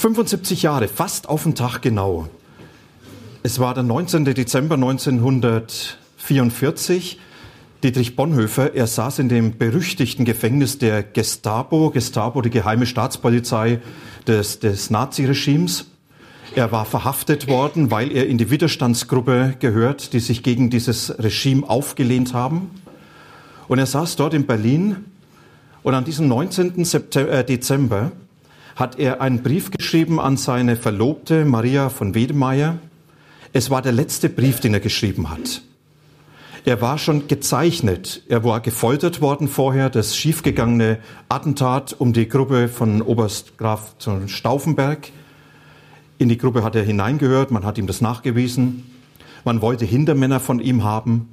75 Jahre, fast auf den Tag genau. Es war der 19. Dezember 1944. Dietrich Bonhoeffer, er saß in dem berüchtigten Gefängnis der Gestapo, Gestapo, die geheime Staatspolizei des, des Naziregimes. Er war verhaftet worden, weil er in die Widerstandsgruppe gehört, die sich gegen dieses Regime aufgelehnt haben. Und er saß dort in Berlin und an diesem 19. September, äh, Dezember hat er einen Brief geschrieben an seine Verlobte Maria von Wedemeyer. Es war der letzte Brief, den er geschrieben hat. Er war schon gezeichnet. Er war gefoltert worden vorher, das schiefgegangene Attentat um die Gruppe von Oberst Graf Stauffenberg. In die Gruppe hat er hineingehört, man hat ihm das nachgewiesen. Man wollte Hintermänner von ihm haben.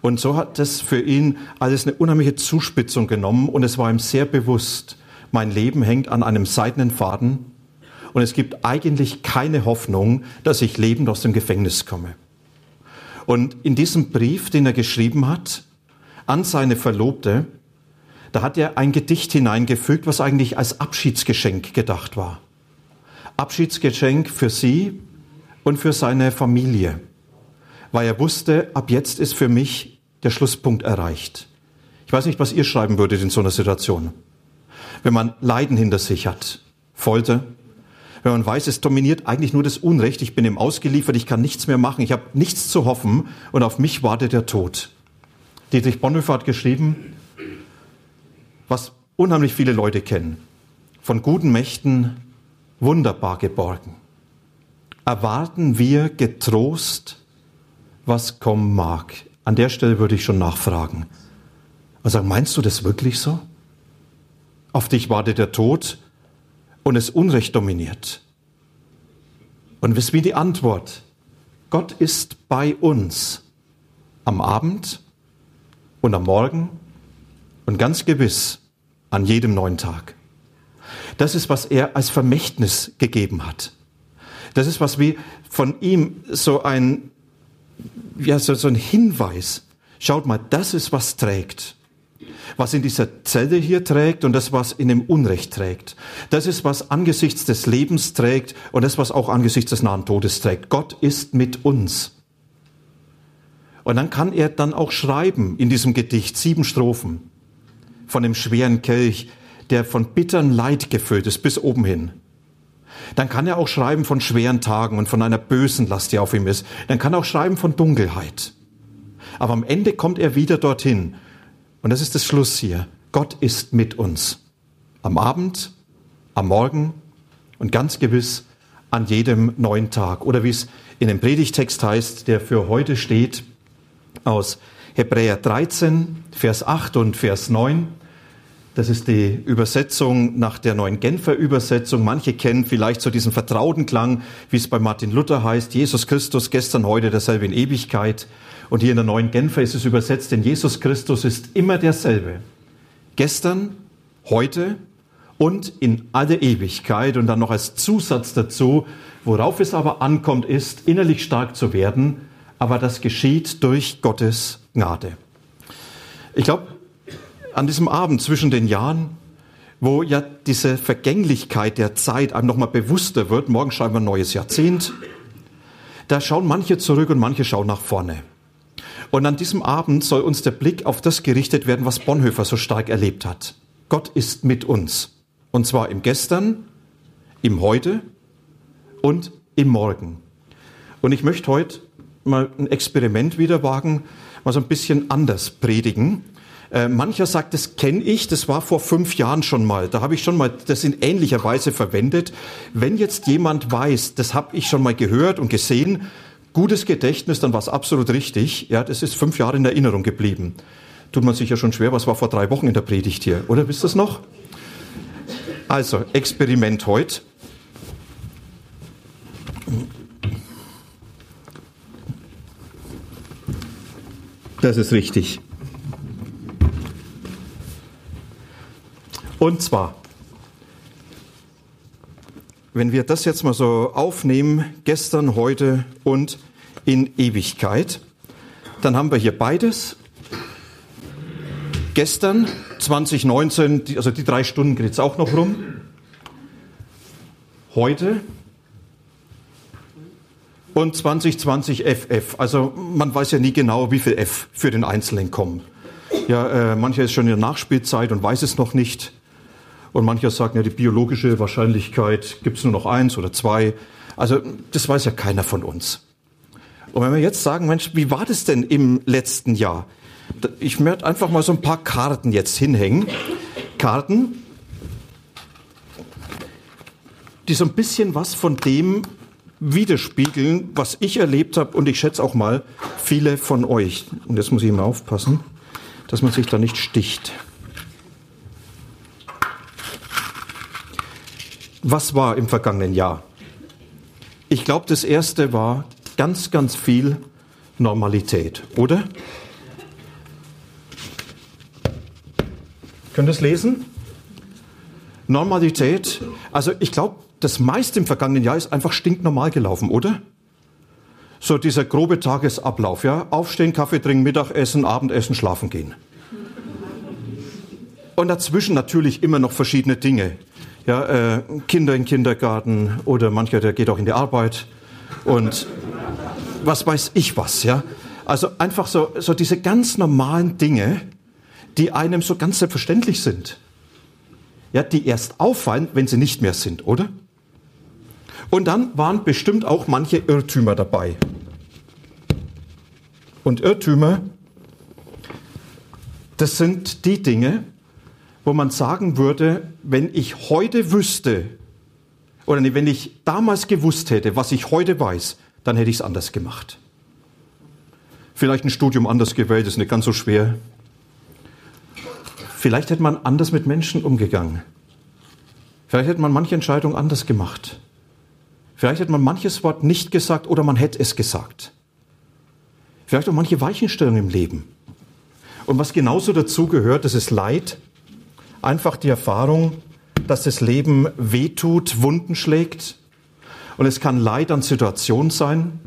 Und so hat es für ihn alles eine unheimliche Zuspitzung genommen und es war ihm sehr bewusst, mein Leben hängt an einem seidenen Faden und es gibt eigentlich keine Hoffnung, dass ich lebend aus dem Gefängnis komme. Und in diesem Brief, den er geschrieben hat, an seine Verlobte, da hat er ein Gedicht hineingefügt, was eigentlich als Abschiedsgeschenk gedacht war. Abschiedsgeschenk für sie und für seine Familie, weil er wusste, ab jetzt ist für mich der Schlusspunkt erreicht. Ich weiß nicht, was ihr schreiben würdet in so einer Situation. Wenn man Leiden hinter sich hat, Folter, wenn man weiß, es dominiert eigentlich nur das Unrecht, ich bin ihm ausgeliefert, ich kann nichts mehr machen, ich habe nichts zu hoffen und auf mich wartet der Tod. Dietrich Bonhoeffer hat geschrieben, was unheimlich viele Leute kennen, von guten Mächten wunderbar geborgen. Erwarten wir getrost, was kommen mag. An der Stelle würde ich schon nachfragen. Also meinst du das wirklich so? Auf dich wartet der Tod und das Unrecht dominiert. Und wisst wie die Antwort? Gott ist bei uns am Abend und am Morgen und ganz gewiss an jedem neuen Tag. Das ist, was er als Vermächtnis gegeben hat. Das ist, was wir von ihm so ein, ja, so, so ein Hinweis. Schaut mal, das ist, was trägt was in dieser Zelle hier trägt und das, was in dem Unrecht trägt. Das ist, was angesichts des Lebens trägt und das, was auch angesichts des nahen Todes trägt. Gott ist mit uns. Und dann kann er dann auch schreiben in diesem Gedicht sieben Strophen von dem schweren Kelch, der von bittern Leid gefüllt ist bis oben hin. Dann kann er auch schreiben von schweren Tagen und von einer bösen Last, die auf ihm ist. Dann kann er auch schreiben von Dunkelheit. Aber am Ende kommt er wieder dorthin und das ist das Schluss hier. Gott ist mit uns. Am Abend, am Morgen und ganz gewiss an jedem neuen Tag. Oder wie es in dem Predigtext heißt, der für heute steht, aus Hebräer 13, Vers 8 und Vers 9. Das ist die Übersetzung nach der neuen Genfer Übersetzung. Manche kennen vielleicht so diesen vertrauten Klang, wie es bei Martin Luther heißt, Jesus Christus gestern, heute, derselbe in Ewigkeit. Und hier in der neuen Genfer ist es übersetzt, denn Jesus Christus ist immer derselbe. Gestern, heute und in alle Ewigkeit. Und dann noch als Zusatz dazu, worauf es aber ankommt, ist, innerlich stark zu werden. Aber das geschieht durch Gottes Gnade. Ich glaube, an diesem Abend zwischen den Jahren, wo ja diese Vergänglichkeit der Zeit einem nochmal bewusster wird, morgen schreiben wir ein neues Jahrzehnt, da schauen manche zurück und manche schauen nach vorne. Und an diesem Abend soll uns der Blick auf das gerichtet werden, was Bonhoeffer so stark erlebt hat. Gott ist mit uns. Und zwar im Gestern, im Heute und im Morgen. Und ich möchte heute mal ein Experiment wieder wagen, mal so ein bisschen anders predigen. Äh, mancher sagt, das kenne ich, das war vor fünf Jahren schon mal. Da habe ich schon mal das in ähnlicher Weise verwendet. Wenn jetzt jemand weiß, das habe ich schon mal gehört und gesehen, gutes Gedächtnis, dann war es absolut richtig. Ja, das ist fünf Jahre in Erinnerung geblieben. Tut man sich ja schon schwer, was war vor drei Wochen in der Predigt hier, oder wisst ihr es noch? Also, Experiment heute. Das ist richtig. Und zwar, wenn wir das jetzt mal so aufnehmen, gestern, heute und in Ewigkeit, dann haben wir hier beides. Gestern, 2019, also die drei Stunden geht jetzt auch noch rum. heute und 2020 FF. Also man weiß ja nie genau, wie viel F für den Einzelnen kommen. Ja, äh, mancher ist schon in der Nachspielzeit und weiß es noch nicht. Und mancher sagt, ja, die biologische Wahrscheinlichkeit gibt es nur noch eins oder zwei. Also das weiß ja keiner von uns. Und wenn wir jetzt sagen, Mensch, wie war das denn im letzten Jahr? Ich möchte einfach mal so ein paar Karten jetzt hinhängen. Karten, die so ein bisschen was von dem widerspiegeln, was ich erlebt habe und ich schätze auch mal viele von euch. Und jetzt muss ich mal aufpassen, dass man sich da nicht sticht. Was war im vergangenen Jahr? Ich glaube, das erste war ganz, ganz viel Normalität, oder? Könnt ihr es lesen? Normalität. Also ich glaube, das meiste im vergangenen Jahr ist einfach stinknormal gelaufen, oder? So dieser grobe Tagesablauf, ja? Aufstehen, Kaffee trinken, Mittagessen, Abendessen, schlafen gehen. Und dazwischen natürlich immer noch verschiedene Dinge. Ja, äh, Kinder im Kindergarten oder mancher, der geht auch in die Arbeit und was weiß ich was, ja. Also einfach so, so diese ganz normalen Dinge, die einem so ganz selbstverständlich sind. Ja, die erst auffallen, wenn sie nicht mehr sind, oder? Und dann waren bestimmt auch manche Irrtümer dabei. Und Irrtümer, das sind die Dinge, wo man sagen würde, wenn ich heute wüsste, oder wenn ich damals gewusst hätte, was ich heute weiß, dann hätte ich es anders gemacht. Vielleicht ein Studium anders gewählt, ist nicht ganz so schwer. Vielleicht hätte man anders mit Menschen umgegangen. Vielleicht hätte man manche Entscheidung anders gemacht. Vielleicht hätte man manches Wort nicht gesagt oder man hätte es gesagt. Vielleicht auch manche Weichenstellungen im Leben. Und was genauso dazu gehört, das ist Leid, einfach die Erfahrung, dass das Leben wehtut, Wunden schlägt. Und es kann Leid an Situationen sein.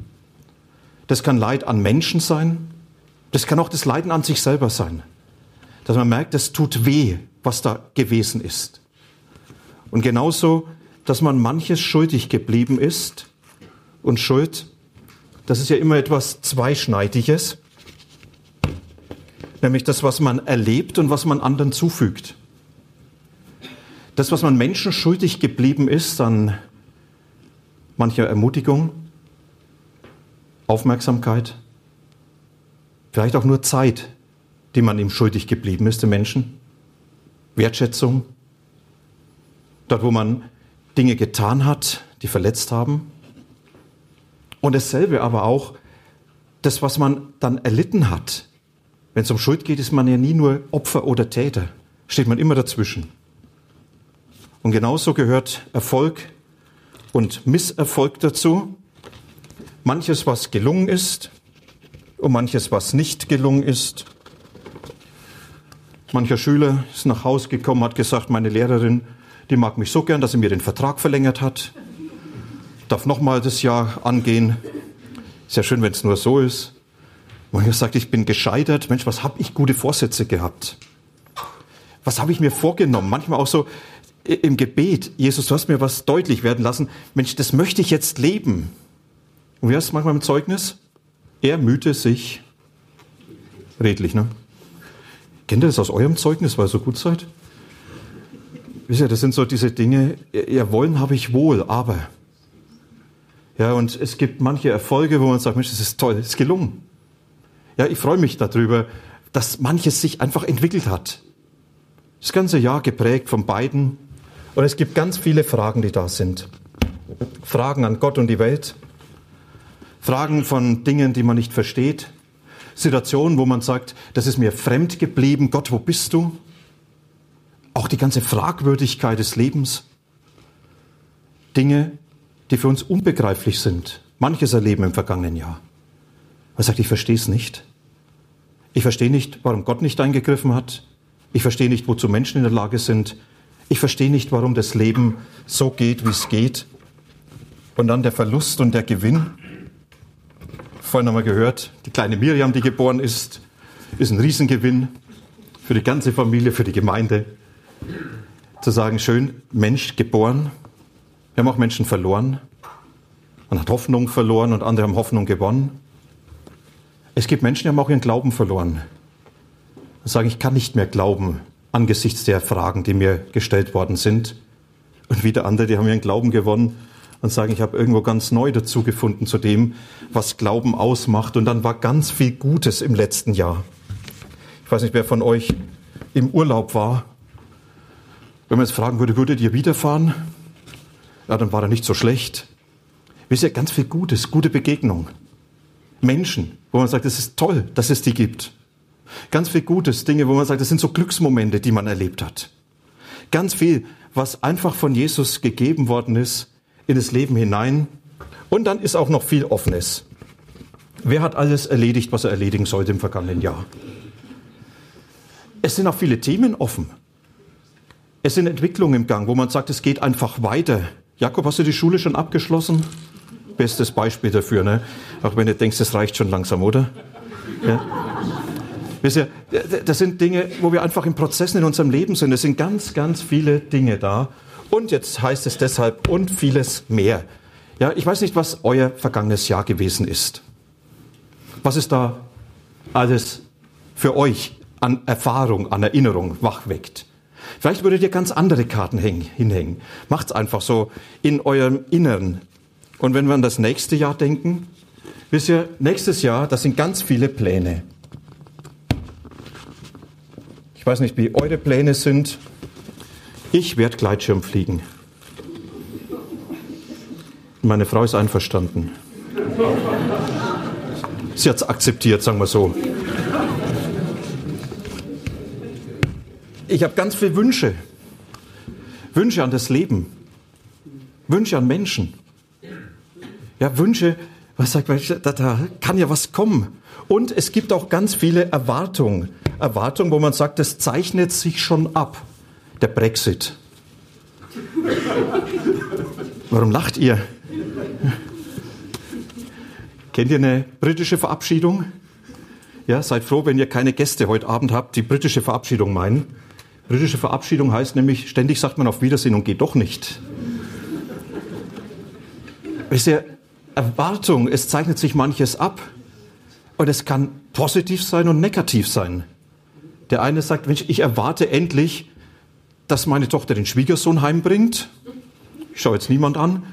Das kann Leid an Menschen sein. Das kann auch das Leiden an sich selber sein. Dass man merkt, es tut weh, was da gewesen ist. Und genauso dass man manches schuldig geblieben ist. Und Schuld, das ist ja immer etwas Zweischneidiges. Nämlich das, was man erlebt und was man anderen zufügt. Das, was man Menschen schuldig geblieben ist an mancher Ermutigung, Aufmerksamkeit, vielleicht auch nur Zeit, die man ihm schuldig geblieben ist, den Menschen, Wertschätzung, dort, wo man Dinge getan hat, die verletzt haben. Und dasselbe aber auch, das, was man dann erlitten hat. Wenn es um Schuld geht, ist man ja nie nur Opfer oder Täter. Steht man immer dazwischen. Und genauso gehört Erfolg und Misserfolg dazu. Manches, was gelungen ist und manches, was nicht gelungen ist. Mancher Schüler ist nach Hause gekommen, hat gesagt, meine Lehrerin, die mag mich so gern, dass sie mir den Vertrag verlängert hat. Darf nochmal das Jahr angehen. Ist ja schön, wenn es nur so ist. Mancher sagt, ich bin gescheitert. Mensch, was habe ich gute Vorsätze gehabt? Was habe ich mir vorgenommen? Manchmal auch so im Gebet. Jesus, du hast mir was deutlich werden lassen. Mensch, das möchte ich jetzt leben. Und wie heißt es manchmal im Zeugnis? Er mühte sich redlich, ne? Kennt ihr das aus eurem Zeugnis, weil ihr so gut seid? Wisst ihr, das sind so diese Dinge, ja, wollen habe ich wohl, aber. Ja, und es gibt manche Erfolge, wo man sagt, Mensch, das ist toll, das ist gelungen. Ja, ich freue mich darüber, dass manches sich einfach entwickelt hat. Das ganze Jahr geprägt von beiden. Und es gibt ganz viele Fragen, die da sind. Fragen an Gott und die Welt. Fragen von Dingen, die man nicht versteht. Situationen, wo man sagt, das ist mir fremd geblieben. Gott, wo bist du? auch die ganze Fragwürdigkeit des Lebens, Dinge, die für uns unbegreiflich sind. Manches erleben im vergangenen Jahr. Er sagt, ich verstehe es nicht. Ich verstehe nicht, warum Gott nicht eingegriffen hat. Ich verstehe nicht, wozu Menschen in der Lage sind. Ich verstehe nicht, warum das Leben so geht, wie es geht. Und dann der Verlust und der Gewinn. Vorhin haben wir gehört, die kleine Miriam, die geboren ist, ist ein Riesengewinn für die ganze Familie, für die Gemeinde zu sagen, schön, Mensch geboren. Wir haben auch Menschen verloren. Man hat Hoffnung verloren und andere haben Hoffnung gewonnen. Es gibt Menschen, die haben auch ihren Glauben verloren. Und sagen, ich kann nicht mehr glauben angesichts der Fragen, die mir gestellt worden sind. Und wieder andere, die haben ihren Glauben gewonnen und sagen, ich habe irgendwo ganz neu dazu gefunden zu dem, was Glauben ausmacht. Und dann war ganz viel Gutes im letzten Jahr. Ich weiß nicht, wer von euch im Urlaub war. Wenn man jetzt fragen würde, würdet ihr wiederfahren? Ja, dann war er nicht so schlecht. Wisst ihr, ganz viel Gutes, gute Begegnung. Menschen, wo man sagt, es ist toll, dass es die gibt. Ganz viel Gutes, Dinge, wo man sagt, das sind so Glücksmomente, die man erlebt hat. Ganz viel, was einfach von Jesus gegeben worden ist, in das Leben hinein. Und dann ist auch noch viel Offenes. Wer hat alles erledigt, was er erledigen sollte im vergangenen Jahr? Es sind auch viele Themen offen. Es sind Entwicklungen im Gang, wo man sagt, es geht einfach weiter. Jakob, hast du die Schule schon abgeschlossen? Bestes Beispiel dafür, ne? Auch wenn du denkst, das reicht schon langsam, oder? Ja. Wisst ihr, das sind Dinge, wo wir einfach in Prozessen in unserem Leben sind. Es sind ganz, ganz viele Dinge da. Und jetzt heißt es deshalb und vieles mehr. Ja, ich weiß nicht, was euer vergangenes Jahr gewesen ist. Was ist da alles für euch an Erfahrung, an Erinnerung wachweckt? Vielleicht würdet ihr ganz andere Karten hinhängen. Macht's einfach so in eurem Inneren. Und wenn wir an das nächste Jahr denken, wisst ihr, nächstes Jahr, das sind ganz viele Pläne. Ich weiß nicht, wie eure Pläne sind. Ich werde Gleitschirm fliegen. Meine Frau ist einverstanden. Sie hat es akzeptiert, sagen wir so. Ich habe ganz viele Wünsche. Wünsche an das Leben. Wünsche an Menschen. Ja, Wünsche, was sagt man, da, da kann ja was kommen. Und es gibt auch ganz viele Erwartungen. Erwartungen, wo man sagt, das zeichnet sich schon ab der Brexit. Warum lacht ihr? Kennt ihr eine britische Verabschiedung? Ja, seid froh, wenn ihr keine Gäste heute Abend habt, die britische Verabschiedung meinen. Britische Verabschiedung heißt nämlich, ständig sagt man auf Wiedersehen und geht doch nicht. Wisst ihr, Erwartung, es zeichnet sich manches ab. Und es kann positiv sein und negativ sein. Der eine sagt, Mensch, ich erwarte endlich, dass meine Tochter den Schwiegersohn heimbringt. Ich schaue jetzt niemand an.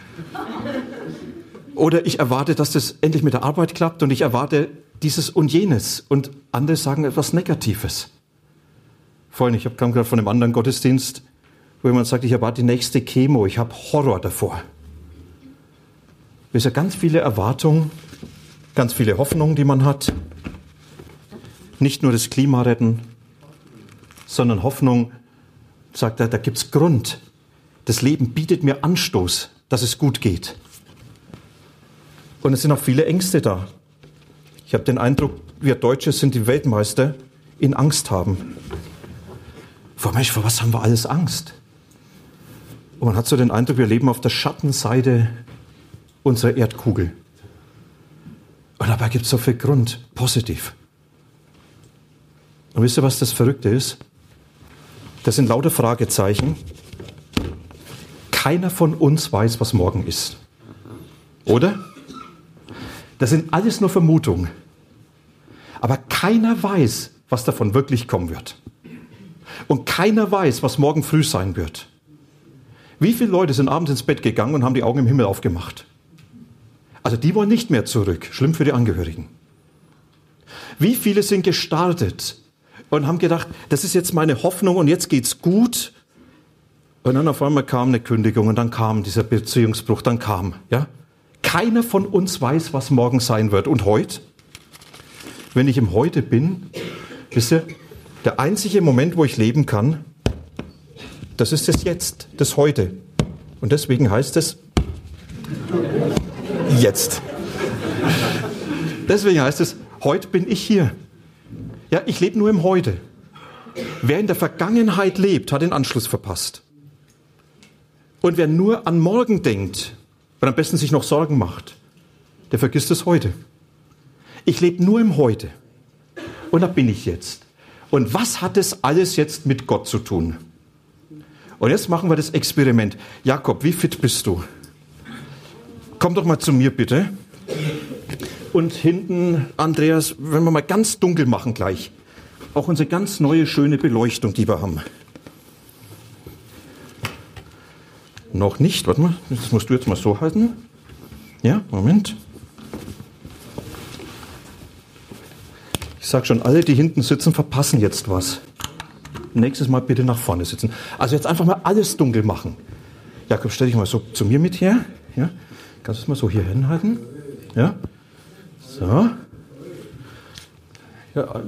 Oder ich erwarte, dass das endlich mit der Arbeit klappt und ich erwarte dieses und jenes. Und andere sagen etwas Negatives. Vorhin, ich kam gerade von einem anderen Gottesdienst, wo jemand sagt, ich erwarte die nächste Chemo, ich habe Horror davor. Es sind ganz viele Erwartungen, ganz viele Hoffnungen, die man hat. Nicht nur das Klima retten, sondern Hoffnung, sagt er, da gibt es Grund. Das Leben bietet mir Anstoß, dass es gut geht. Und es sind auch viele Ängste da. Ich habe den Eindruck, wir Deutsche sind die Weltmeister in Angst haben. Vor Mensch, vor was haben wir alles Angst? Und man hat so den Eindruck, wir leben auf der Schattenseite unserer Erdkugel. Und dabei gibt es so viel Grund, positiv. Und wisst ihr, was das Verrückte ist? Das sind lauter Fragezeichen. Keiner von uns weiß, was morgen ist. Oder? Das sind alles nur Vermutungen. Aber keiner weiß, was davon wirklich kommen wird. Und keiner weiß, was morgen früh sein wird. Wie viele Leute sind abends ins Bett gegangen und haben die Augen im Himmel aufgemacht? Also die wollen nicht mehr zurück. Schlimm für die Angehörigen. Wie viele sind gestartet und haben gedacht, das ist jetzt meine Hoffnung und jetzt geht's gut. Und dann auf einmal kam eine Kündigung und dann kam dieser Beziehungsbruch, dann kam, ja. Keiner von uns weiß, was morgen sein wird. Und heute, wenn ich im Heute bin, wisst ihr, der einzige Moment, wo ich leben kann, das ist das Jetzt, das Heute. Und deswegen heißt es Jetzt. Deswegen heißt es, heute bin ich hier. Ja, ich lebe nur im Heute. Wer in der Vergangenheit lebt, hat den Anschluss verpasst. Und wer nur an morgen denkt und am besten sich noch Sorgen macht, der vergisst es heute. Ich lebe nur im Heute. Und da bin ich jetzt. Und was hat das alles jetzt mit Gott zu tun? Und jetzt machen wir das Experiment. Jakob, wie fit bist du? Komm doch mal zu mir bitte. Und hinten, Andreas, wenn wir mal ganz dunkel machen gleich. Auch unsere ganz neue, schöne Beleuchtung, die wir haben. Noch nicht, warte mal, das musst du jetzt mal so halten. Ja, Moment. Ich sag schon, alle, die hinten sitzen, verpassen jetzt was. Nächstes Mal bitte nach vorne sitzen. Also jetzt einfach mal alles dunkel machen. Jakob, stell dich mal so zu mir mit her. Ja? Kannst du es mal so hier hinhalten? Ja? So. Ja,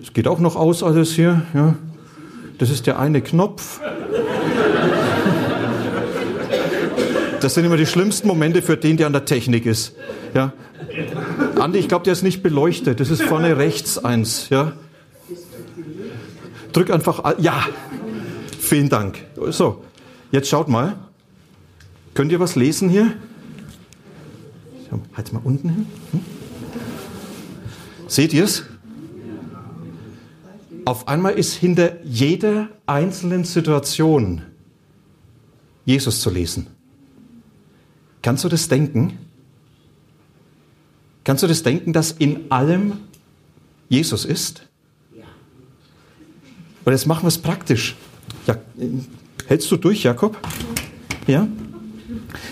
es geht auch noch aus alles hier. Ja? Das ist der eine Knopf. Das sind immer die schlimmsten Momente für den, der an der Technik ist. Ja? Andi, ich glaube, der ist nicht beleuchtet. Das ist vorne rechts eins. Ja? Drück einfach. Ja, vielen Dank. So, jetzt schaut mal. Könnt ihr was lesen hier? Halt mal unten hin. Hm? Seht ihr es? Auf einmal ist hinter jeder einzelnen Situation Jesus zu lesen. Kannst du das denken? Kannst du das denken, dass in allem Jesus ist? Und jetzt machen wir es praktisch. Ja, hältst du durch, Jakob? Ja?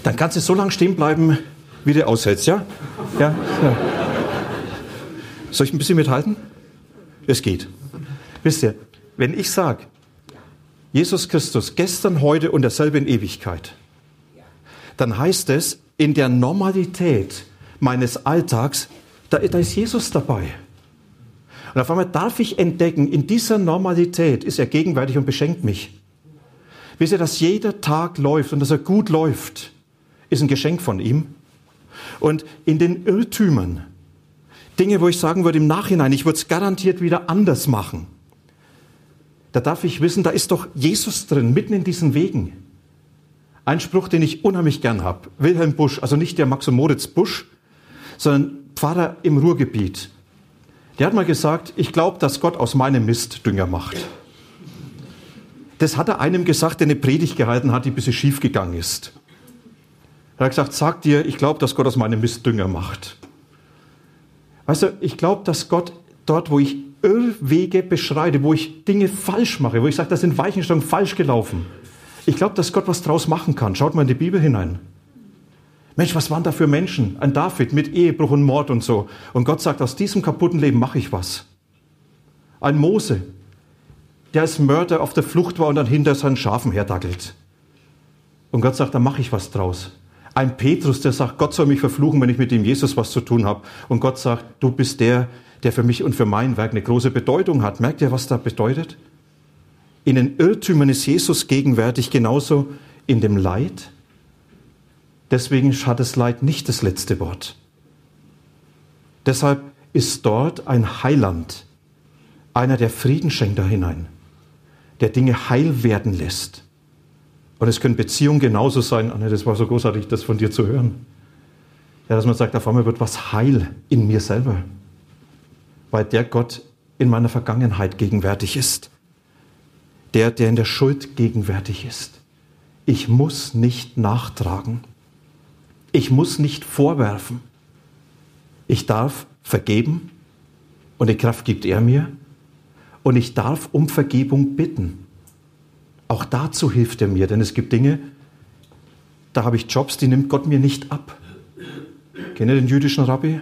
Dann kannst du so lange stehen bleiben, wie du aushältst, ja? Ja? ja. Soll ich ein bisschen mithalten? Es geht. Wisst ihr, wenn ich sage, Jesus Christus gestern, heute und derselbe in Ewigkeit, dann heißt es, in der Normalität meines Alltags, da, da ist Jesus dabei. Und auf einmal darf ich entdecken, in dieser Normalität ist er gegenwärtig und beschenkt mich. Wisst ihr, dass jeder Tag läuft und dass er gut läuft, ist ein Geschenk von ihm. Und in den Irrtümern, Dinge, wo ich sagen würde im Nachhinein, ich würde es garantiert wieder anders machen, da darf ich wissen, da ist doch Jesus drin, mitten in diesen Wegen. Ein Spruch, den ich unheimlich gern habe. Wilhelm Busch, also nicht der Max und Moritz Busch, sondern Pfarrer im Ruhrgebiet. Der hat mal gesagt, ich glaube, dass Gott aus meinem Mist Dünger macht. Das hat er einem gesagt, der eine Predigt gehalten hat, die ein bisschen schief gegangen ist. Er hat gesagt, sag dir, ich glaube, dass Gott aus meinem Mist Dünger macht. Weißt du, ich glaube, dass Gott dort, wo ich Irrwege beschreite, wo ich Dinge falsch mache, wo ich sage, da sind Weichenstellungen falsch gelaufen. Ich glaube, dass Gott was draus machen kann. Schaut mal in die Bibel hinein. Mensch, was waren da für Menschen? Ein David mit Ehebruch und Mord und so. Und Gott sagt, aus diesem kaputten Leben mache ich was. Ein Mose, der als Mörder auf der Flucht war und dann hinter seinen Schafen herdackelt. Und Gott sagt, da mache ich was draus. Ein Petrus, der sagt, Gott soll mich verfluchen, wenn ich mit dem Jesus was zu tun habe. Und Gott sagt, du bist der, der für mich und für mein Werk eine große Bedeutung hat. Merkt ihr, was da bedeutet? In den Irrtümern ist Jesus gegenwärtig genauso in dem Leid, Deswegen hat das Leid nicht das letzte Wort. Deshalb ist dort ein Heiland, einer, der Frieden schenkt da hinein, der Dinge heil werden lässt. Und es können Beziehungen genauso sein. Anne, das war so großartig, das von dir zu hören. Ja, dass man sagt, auf einmal wird was heil in mir selber, weil der Gott in meiner Vergangenheit gegenwärtig ist. Der, der in der Schuld gegenwärtig ist. Ich muss nicht nachtragen. Ich muss nicht vorwerfen. Ich darf vergeben und die Kraft gibt er mir. Und ich darf um Vergebung bitten. Auch dazu hilft er mir, denn es gibt Dinge, da habe ich Jobs, die nimmt Gott mir nicht ab. Kennt ihr den jüdischen Rabbi?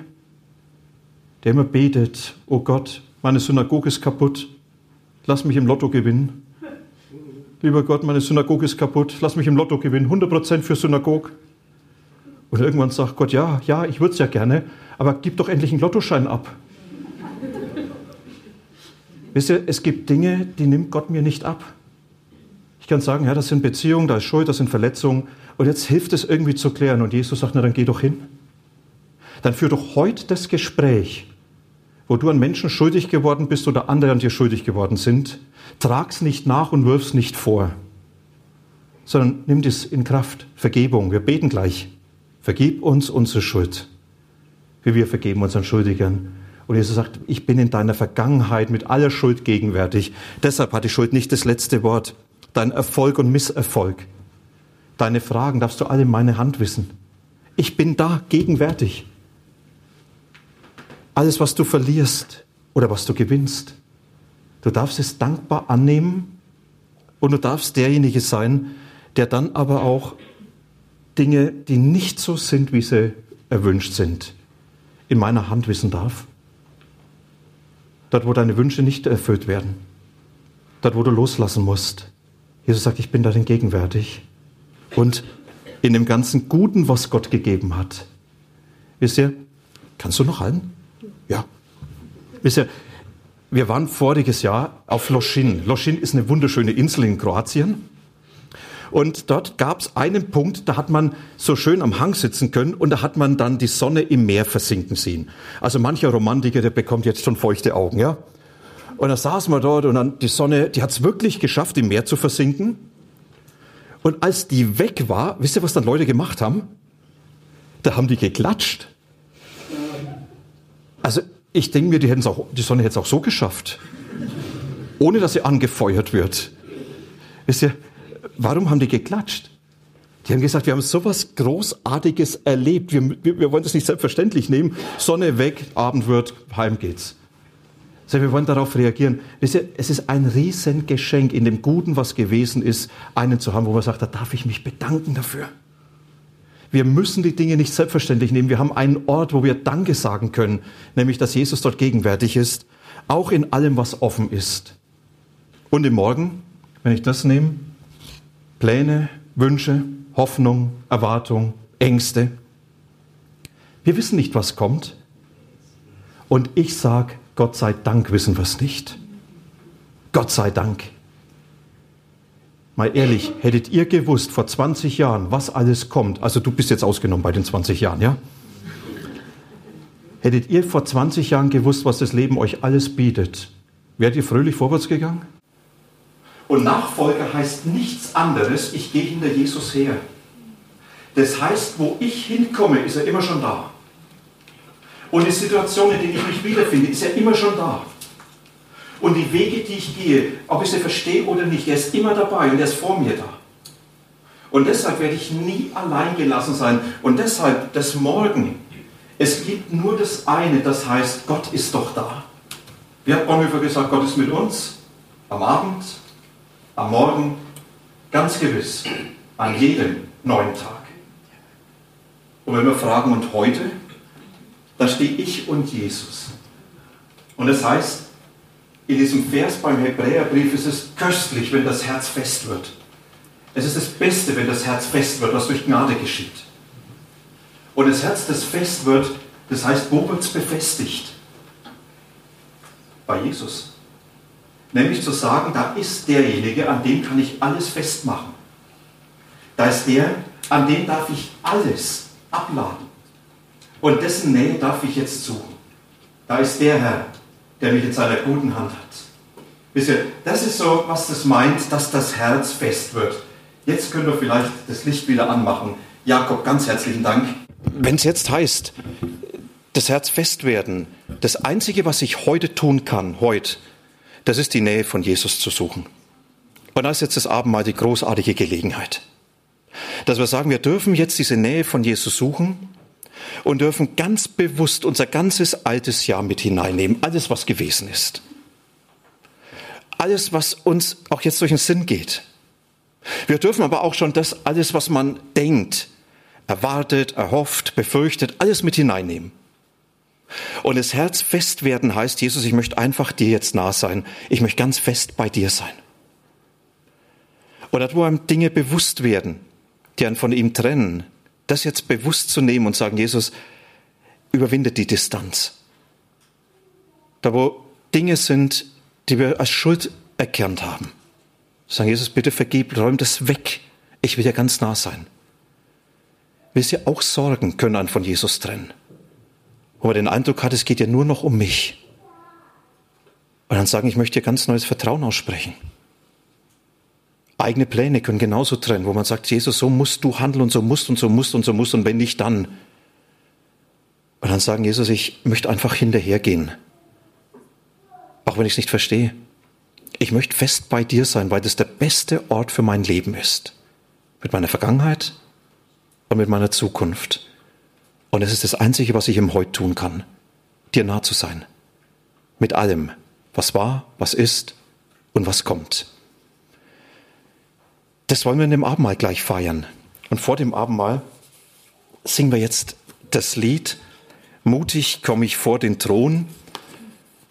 Der immer betet, oh Gott, meine Synagoge ist kaputt, lass mich im Lotto gewinnen. Lieber Gott, meine Synagoge ist kaputt, lass mich im Lotto gewinnen, 100% für Synagog. Und irgendwann sagt Gott, ja, ja, ich würde es ja gerne, aber gib doch endlich einen Lottoschein ab. Wisst ihr, es gibt Dinge, die nimmt Gott mir nicht ab. Ich kann sagen, ja, das sind Beziehungen, da ist Schuld, das sind Verletzungen. Und jetzt hilft es irgendwie zu klären. Und Jesus sagt, na dann geh doch hin. Dann führ doch heute das Gespräch, wo du an Menschen schuldig geworden bist oder andere an dir schuldig geworden sind. Trag's nicht nach und wirf's nicht vor, sondern nimm das in Kraft. Vergebung. Wir beten gleich. Vergib uns unsere Schuld, wie wir vergeben unseren Schuldigern. Und Jesus sagt, ich bin in deiner Vergangenheit mit aller Schuld gegenwärtig. Deshalb hat die Schuld nicht das letzte Wort. Dein Erfolg und Misserfolg, deine Fragen darfst du alle in meine Hand wissen. ich bin da gegenwärtig. Alles, was du verlierst oder was du gewinnst, du darfst es dankbar annehmen und du darfst derjenige sein, der dann aber auch Dinge, die nicht so sind, wie sie erwünscht sind, in meiner Hand wissen darf. Dort, wo deine Wünsche nicht erfüllt werden. Dort, wo du loslassen musst. Jesus sagt, ich bin darin gegenwärtig. Und in dem ganzen Guten, was Gott gegeben hat. Wisst ihr, kannst du noch allen? Ja. Wisst ihr, wir waren voriges Jahr auf Loschin. Loschin ist eine wunderschöne Insel in Kroatien. Und dort gab es einen Punkt, da hat man so schön am Hang sitzen können und da hat man dann die Sonne im Meer versinken sehen. Also mancher Romantiker, der bekommt jetzt schon feuchte Augen, ja. Und da saßen wir dort und dann die Sonne, die hat es wirklich geschafft, im Meer zu versinken. Und als die weg war, wisst ihr, was dann Leute gemacht haben? Da haben die geklatscht. Also ich denke mir, die, auch, die Sonne hätte es auch so geschafft, ohne dass sie angefeuert wird. Wisst ihr, warum haben die geklatscht? Die haben gesagt, wir haben sowas Großartiges erlebt. Wir, wir, wir wollen das nicht selbstverständlich nehmen. Sonne weg, Abend wird, heim geht's. Also wir wollen darauf reagieren. Wisst ihr, es ist ein Riesengeschenk in dem Guten, was gewesen ist, einen zu haben, wo man sagt, da darf ich mich bedanken dafür. Wir müssen die Dinge nicht selbstverständlich nehmen. Wir haben einen Ort, wo wir Danke sagen können, nämlich dass Jesus dort gegenwärtig ist, auch in allem, was offen ist. Und im Morgen, wenn ich das nehme, Pläne, Wünsche, Hoffnung, Erwartung, Ängste. Wir wissen nicht, was kommt. Und ich sage, Gott sei Dank wissen wir es nicht. Gott sei Dank. Mal ehrlich, hättet ihr gewusst vor 20 Jahren, was alles kommt, also du bist jetzt ausgenommen bei den 20 Jahren, ja? Hättet ihr vor 20 Jahren gewusst, was das Leben euch alles bietet, wärt ihr fröhlich vorwärts gegangen? Und Nachfolger heißt nichts anderes, ich gehe hinter Jesus her. Das heißt, wo ich hinkomme, ist er immer schon da. Und die Situation, in der ich mich wiederfinde, ist er immer schon da. Und die Wege, die ich gehe, ob ich sie verstehe oder nicht, er ist immer dabei und er ist vor mir da. Und deshalb werde ich nie allein gelassen sein. Und deshalb das Morgen, es gibt nur das eine, das heißt, Gott ist doch da. Wie hat Bonhoeffer gesagt, Gott ist mit uns am Abend, am Morgen, ganz gewiss, an jedem neuen Tag. Und wenn wir fragen, und heute, da stehe ich und Jesus. Und das heißt, in diesem Vers beim Hebräerbrief ist es köstlich, wenn das Herz fest wird. Es ist das Beste, wenn das Herz fest wird, was durch Gnade geschieht. Und das Herz, das fest wird, das heißt, wo wird es befestigt? Bei Jesus. Nämlich zu sagen, da ist derjenige, an dem kann ich alles festmachen. Da ist der, an dem darf ich alles abladen. Und dessen Nähe darf ich jetzt suchen. Da ist der Herr, der mich in seiner guten Hand hat. Wisst ihr, das ist so, was das meint, dass das Herz fest wird. Jetzt können wir vielleicht das Licht wieder anmachen. Jakob, ganz herzlichen Dank. Wenn es jetzt heißt, das Herz fest werden, das Einzige, was ich heute tun kann, heute, das ist die Nähe von Jesus zu suchen. Und da ist jetzt das Abendmahl die großartige Gelegenheit. Dass wir sagen, wir dürfen jetzt diese Nähe von Jesus suchen und dürfen ganz bewusst unser ganzes altes Jahr mit hineinnehmen, alles, was gewesen ist. Alles, was uns auch jetzt durch den Sinn geht. Wir dürfen aber auch schon das alles, was man denkt, erwartet, erhofft, befürchtet, alles mit hineinnehmen. Und das Herz fest werden heißt, Jesus, ich möchte einfach dir jetzt nah sein. Ich möchte ganz fest bei dir sein. Oder wo einem Dinge bewusst werden, die einen von ihm trennen, das jetzt bewusst zu nehmen und sagen, Jesus, überwindet die Distanz. Da wo Dinge sind, die wir als Schuld erkannt haben. Sagen, Jesus, bitte vergib, räum das weg. Ich will dir ganz nah sein. Wisst ihr, auch Sorgen können einen von Jesus trennen wo man den Eindruck hat, es geht ja nur noch um mich. Und dann sagen, ich möchte dir ganz neues Vertrauen aussprechen. Eigene Pläne können genauso trennen, wo man sagt, Jesus, so musst du handeln und so musst und so musst und so musst und wenn nicht, dann. Und dann sagen, Jesus, ich möchte einfach hinterhergehen. Auch wenn ich es nicht verstehe. Ich möchte fest bei dir sein, weil das der beste Ort für mein Leben ist. Mit meiner Vergangenheit und mit meiner Zukunft. Und es ist das Einzige, was ich ihm heute tun kann, dir nah zu sein. Mit allem, was war, was ist und was kommt. Das wollen wir in dem Abendmahl gleich feiern. Und vor dem Abendmahl singen wir jetzt das Lied Mutig komme ich vor den Thron.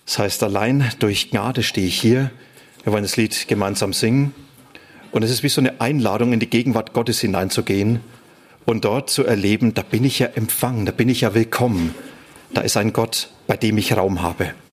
Das heißt, allein durch Gnade stehe ich hier. Wir wollen das Lied gemeinsam singen. Und es ist wie so eine Einladung, in die Gegenwart Gottes hineinzugehen und dort zu erleben, da bin ich ja empfangen, da bin ich ja willkommen. Da ist ein Gott, bei dem ich Raum habe.